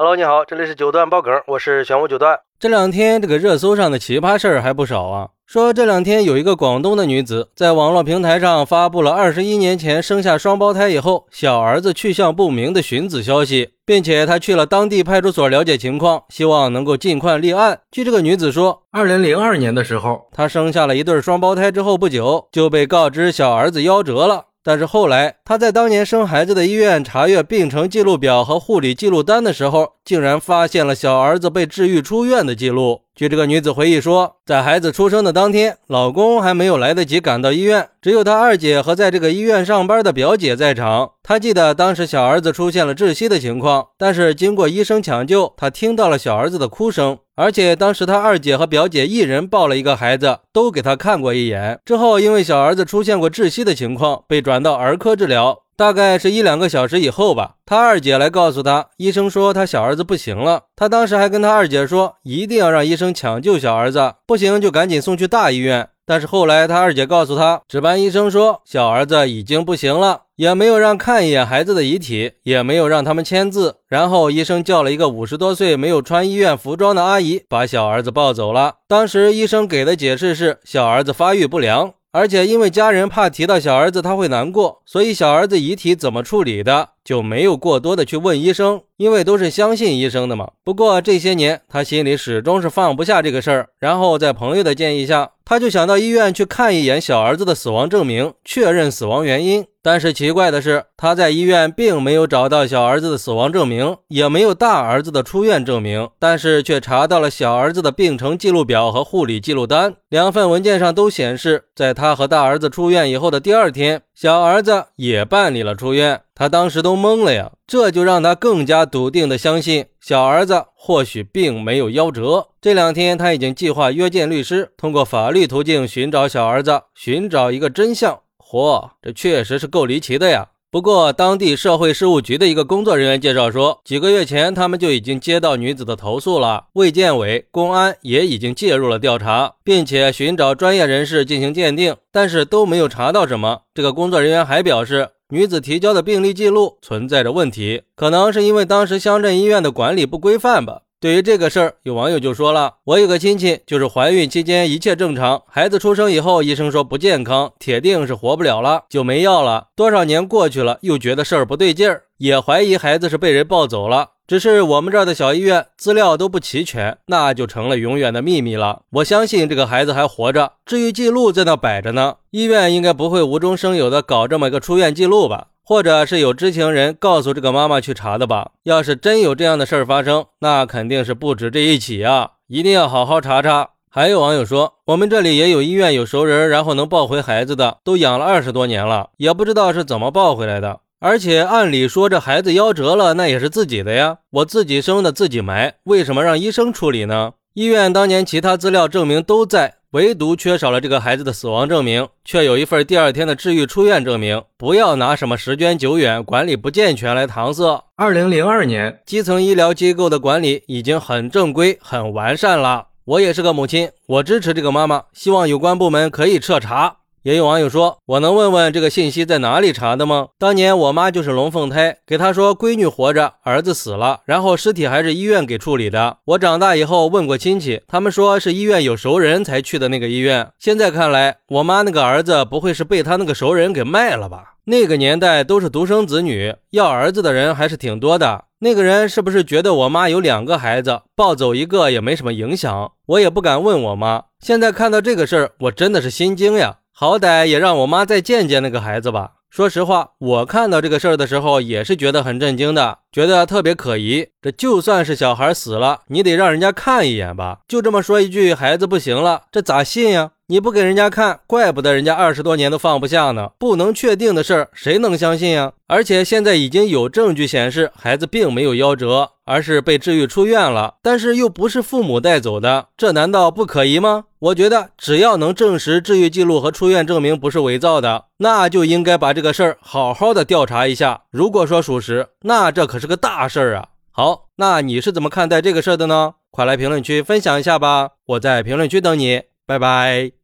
Hello，你好，这里是九段爆梗，我是玄武九段。这两天这个热搜上的奇葩事儿还不少啊。说这两天有一个广东的女子在网络平台上发布了二十一年前生下双胞胎以后小儿子去向不明的寻子消息，并且她去了当地派出所了解情况，希望能够尽快立案。据这个女子说，二零零二年的时候，她生下了一对双胞胎之后不久就被告知小儿子夭折了。但是后来，他在当年生孩子的医院查阅病程记录表和护理记录单的时候，竟然发现了小儿子被治愈出院的记录。据这个女子回忆说，在孩子出生的当天，老公还没有来得及赶到医院，只有她二姐和在这个医院上班的表姐在场。她记得当时小儿子出现了窒息的情况，但是经过医生抢救，她听到了小儿子的哭声。而且当时她二姐和表姐一人抱了一个孩子，都给他看过一眼。之后因为小儿子出现过窒息的情况，被转到儿科治疗。大概是一两个小时以后吧，他二姐来告诉他，医生说他小儿子不行了。他当时还跟他二姐说，一定要让医生抢救小儿子，不行就赶紧送去大医院。但是后来他二姐告诉他，值班医生说小儿子已经不行了。也没有让看一眼孩子的遗体，也没有让他们签字。然后医生叫了一个五十多岁、没有穿医院服装的阿姨，把小儿子抱走了。当时医生给的解释是，小儿子发育不良。而且因为家人怕提到小儿子他会难过，所以小儿子遗体怎么处理的就没有过多的去问医生，因为都是相信医生的嘛。不过这些年他心里始终是放不下这个事儿，然后在朋友的建议下，他就想到医院去看一眼小儿子的死亡证明，确认死亡原因。但是奇怪的是，他在医院并没有找到小儿子的死亡证明，也没有大儿子的出院证明，但是却查到了小儿子的病程记录表和护理记录单。两份文件上都显示，在他和大儿子出院以后的第二天，小儿子也办理了出院。他当时都懵了呀，这就让他更加笃定的相信小儿子或许并没有夭折。这两天他已经计划约见律师，通过法律途径寻找小儿子，寻找一个真相。嚯，这确实是够离奇的呀！不过，当地社会事务局的一个工作人员介绍说，几个月前他们就已经接到女子的投诉了，卫健委、公安也已经介入了调查，并且寻找专业人士进行鉴定，但是都没有查到什么。这个工作人员还表示，女子提交的病历记录存在着问题，可能是因为当时乡镇医院的管理不规范吧。对于这个事儿，有网友就说了：“我有个亲戚，就是怀孕期间一切正常，孩子出生以后，医生说不健康，铁定是活不了了，就没要了。多少年过去了，又觉得事儿不对劲儿，也怀疑孩子是被人抱走了。只是我们这儿的小医院资料都不齐全，那就成了永远的秘密了。我相信这个孩子还活着，治愈记录在那摆着呢，医院应该不会无中生有的搞这么一个出院记录吧。”或者是有知情人告诉这个妈妈去查的吧？要是真有这样的事儿发生，那肯定是不止这一起啊！一定要好好查查。还有网友说，我们这里也有医院有熟人，然后能抱回孩子的，都养了二十多年了，也不知道是怎么抱回来的。而且按理说这孩子夭折了，那也是自己的呀，我自己生的自己埋，为什么让医生处理呢？医院当年其他资料证明都在。唯独缺少了这个孩子的死亡证明，却有一份第二天的治愈出院证明。不要拿什么时间久远、管理不健全来搪塞。二零零二年，基层医疗机构的管理已经很正规、很完善了。我也是个母亲，我支持这个妈妈，希望有关部门可以彻查。也有网友说：“我能问问这个信息在哪里查的吗？当年我妈就是龙凤胎，给她说闺女活着，儿子死了，然后尸体还是医院给处理的。我长大以后问过亲戚，他们说是医院有熟人才去的那个医院。现在看来，我妈那个儿子不会是被他那个熟人给卖了吧？那个年代都是独生子女，要儿子的人还是挺多的。那个人是不是觉得我妈有两个孩子，抱走一个也没什么影响？我也不敢问我妈。现在看到这个事儿，我真的是心惊呀。”好歹也让我妈再见见那个孩子吧。说实话，我看到这个事儿的时候，也是觉得很震惊的，觉得特别可疑。这就算是小孩死了，你得让人家看一眼吧？就这么说一句，孩子不行了，这咋信呀？你不给人家看，怪不得人家二十多年都放不下呢。不能确定的事儿，谁能相信呀？而且现在已经有证据显示，孩子并没有夭折，而是被治愈出院了。但是又不是父母带走的，这难道不可疑吗？我觉得只要能证实治愈记录和出院证明不是伪造的，那就应该把这个事儿好好的调查一下。如果说属实，那这可是个大事儿啊！好，那你是怎么看待这个事儿的呢？快来评论区分享一下吧，我在评论区等你，拜拜。